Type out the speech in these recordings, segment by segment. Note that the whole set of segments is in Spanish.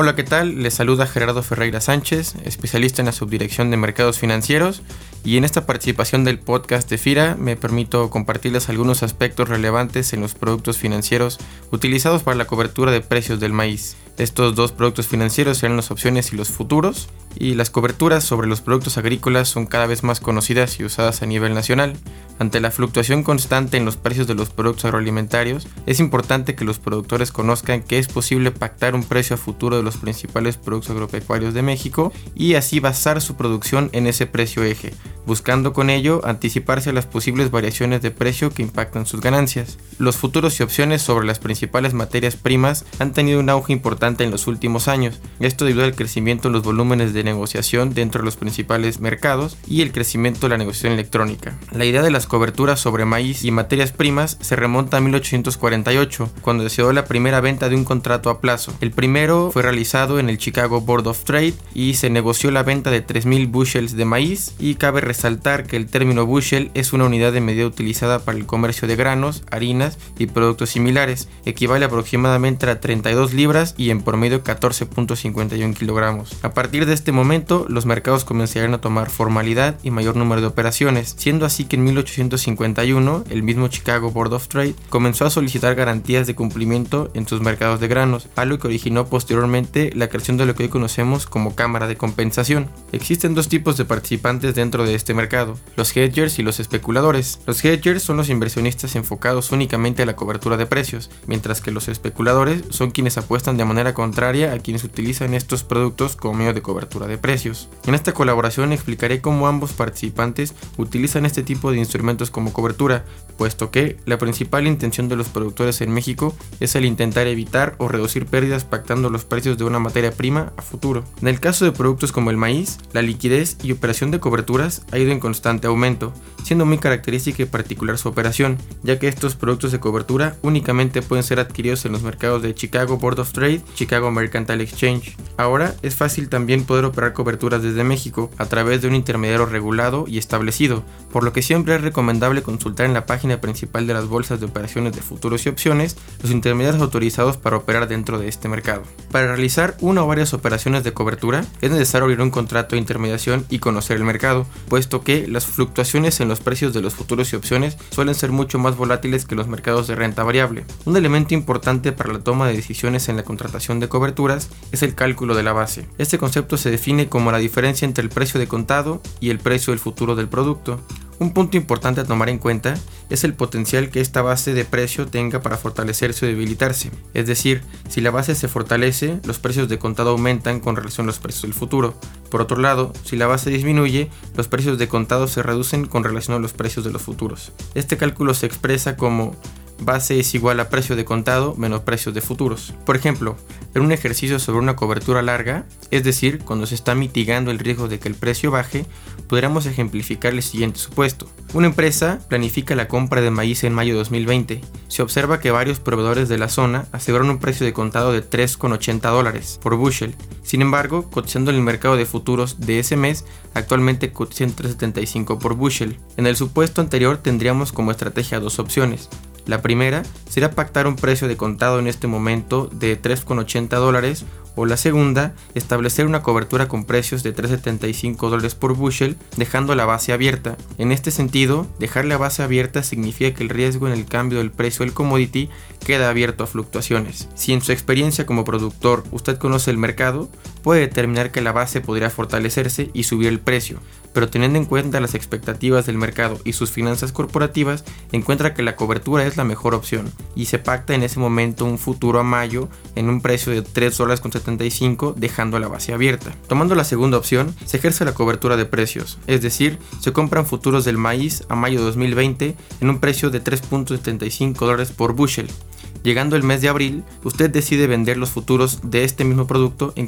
Hola, ¿qué tal? Les saluda Gerardo Ferreira Sánchez, especialista en la Subdirección de Mercados Financieros y en esta participación del podcast de FIRA me permito compartirles algunos aspectos relevantes en los productos financieros utilizados para la cobertura de precios del maíz. Estos dos productos financieros serán las opciones y los futuros, y las coberturas sobre los productos agrícolas son cada vez más conocidas y usadas a nivel nacional. Ante la fluctuación constante en los precios de los productos agroalimentarios, es importante que los productores conozcan que es posible pactar un precio a futuro de los principales productos agropecuarios de México y así basar su producción en ese precio eje, buscando con ello anticiparse a las posibles variaciones de precio que impactan sus ganancias. Los futuros y opciones sobre las principales materias primas han tenido un auge importante en los últimos años, esto debido al crecimiento en los volúmenes de negociación dentro de los principales mercados y el crecimiento de la negociación electrónica. La idea de las coberturas sobre maíz y materias primas se remonta a 1848, cuando se dio la primera venta de un contrato a plazo. El primero fue realizado en el Chicago Board of Trade y se negoció la venta de 3.000 bushels de maíz y cabe resaltar que el término bushel es una unidad de medida utilizada para el comercio de granos, harinas y productos similares, equivale aproximadamente a 32 libras y en promedio 14.51 kilogramos. A partir de este momento, los mercados comenzarían a tomar formalidad y mayor número de operaciones, siendo así que en 1851 el mismo Chicago Board of Trade comenzó a solicitar garantías de cumplimiento en sus mercados de granos, algo que originó posteriormente la creación de lo que hoy conocemos como Cámara de Compensación. Existen dos tipos de participantes dentro de este mercado, los hedgers y los especuladores. Los hedgers son los inversionistas enfocados únicamente a la cobertura de precios, mientras que los especuladores son quienes apuestan de manera contraria a quienes utilizan estos productos como medio de cobertura de precios. En esta colaboración explicaré cómo ambos participantes utilizan este tipo de instrumentos como cobertura, puesto que la principal intención de los productores en México es el intentar evitar o reducir pérdidas pactando los precios de una materia prima a futuro. En el caso de productos como el maíz, la liquidez y operación de coberturas ha ido en constante aumento, siendo muy característica y particular su operación, ya que estos productos de cobertura únicamente pueden ser adquiridos en los mercados de Chicago Board of Trade, Chicago Mercantile Exchange. Ahora es fácil también poder operar coberturas desde México a través de un intermediario regulado y establecido, por lo que siempre es recomendable consultar en la página principal de las bolsas de operaciones de futuros y opciones los intermediarios autorizados para operar dentro de este mercado. Para realizar una o varias operaciones de cobertura es necesario abrir un contrato de intermediación y conocer el mercado, pues que las fluctuaciones en los precios de los futuros y opciones suelen ser mucho más volátiles que los mercados de renta variable. Un elemento importante para la toma de decisiones en la contratación de coberturas es el cálculo de la base. Este concepto se define como la diferencia entre el precio de contado y el precio del futuro del producto. Un punto importante a tomar en cuenta es el potencial que esta base de precio tenga para fortalecerse o debilitarse. Es decir, si la base se fortalece, los precios de contado aumentan con relación a los precios del futuro. Por otro lado, si la base disminuye, los precios de contado se reducen con relación a los precios de los futuros. Este cálculo se expresa como base es igual a precio de contado menos precios de futuros. Por ejemplo, en un ejercicio sobre una cobertura larga, es decir, cuando se está mitigando el riesgo de que el precio baje, podríamos ejemplificar el siguiente supuesto. Una empresa planifica la compra de maíz en mayo de 2020. Se observa que varios proveedores de la zona aseguran un precio de contado de 3,80 dólares por bushel. Sin embargo, cotizando en el mercado de futuros de ese mes, actualmente cotizan 3,75 por bushel. En el supuesto anterior tendríamos como estrategia dos opciones. La primera será pactar un precio de contado en este momento de 3,80 dólares o la segunda, establecer una cobertura con precios de 3,75 dólares por bushel, dejando la base abierta. En este sentido, dejar la base abierta significa que el riesgo en el cambio del precio del commodity queda abierto a fluctuaciones. Si en su experiencia como productor usted conoce el mercado, puede determinar que la base podría fortalecerse y subir el precio, pero teniendo en cuenta las expectativas del mercado y sus finanzas corporativas, encuentra que la cobertura es la mejor opción y se pacta en ese momento un futuro a mayo en un precio de 3 dólares con 75 dejando la base abierta. Tomando la segunda opción, se ejerce la cobertura de precios, es decir, se compran futuros del maíz a mayo de 2020 en un precio de 3.75 dólares por bushel. Llegando el mes de abril, usted decide vender los futuros de este mismo producto en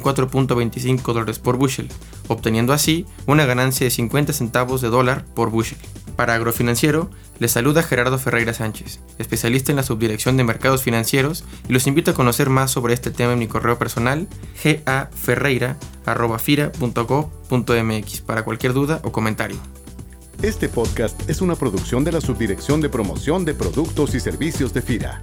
4.25 dólares por bushel, obteniendo así una ganancia de 50 centavos de dólar por bushel. Para Agrofinanciero, les saluda Gerardo Ferreira Sánchez, especialista en la subdirección de mercados financieros, y los invito a conocer más sobre este tema en mi correo personal gaferreira.fira.gov.mx para cualquier duda o comentario. Este podcast es una producción de la Subdirección de Promoción de Productos y Servicios de FIRA.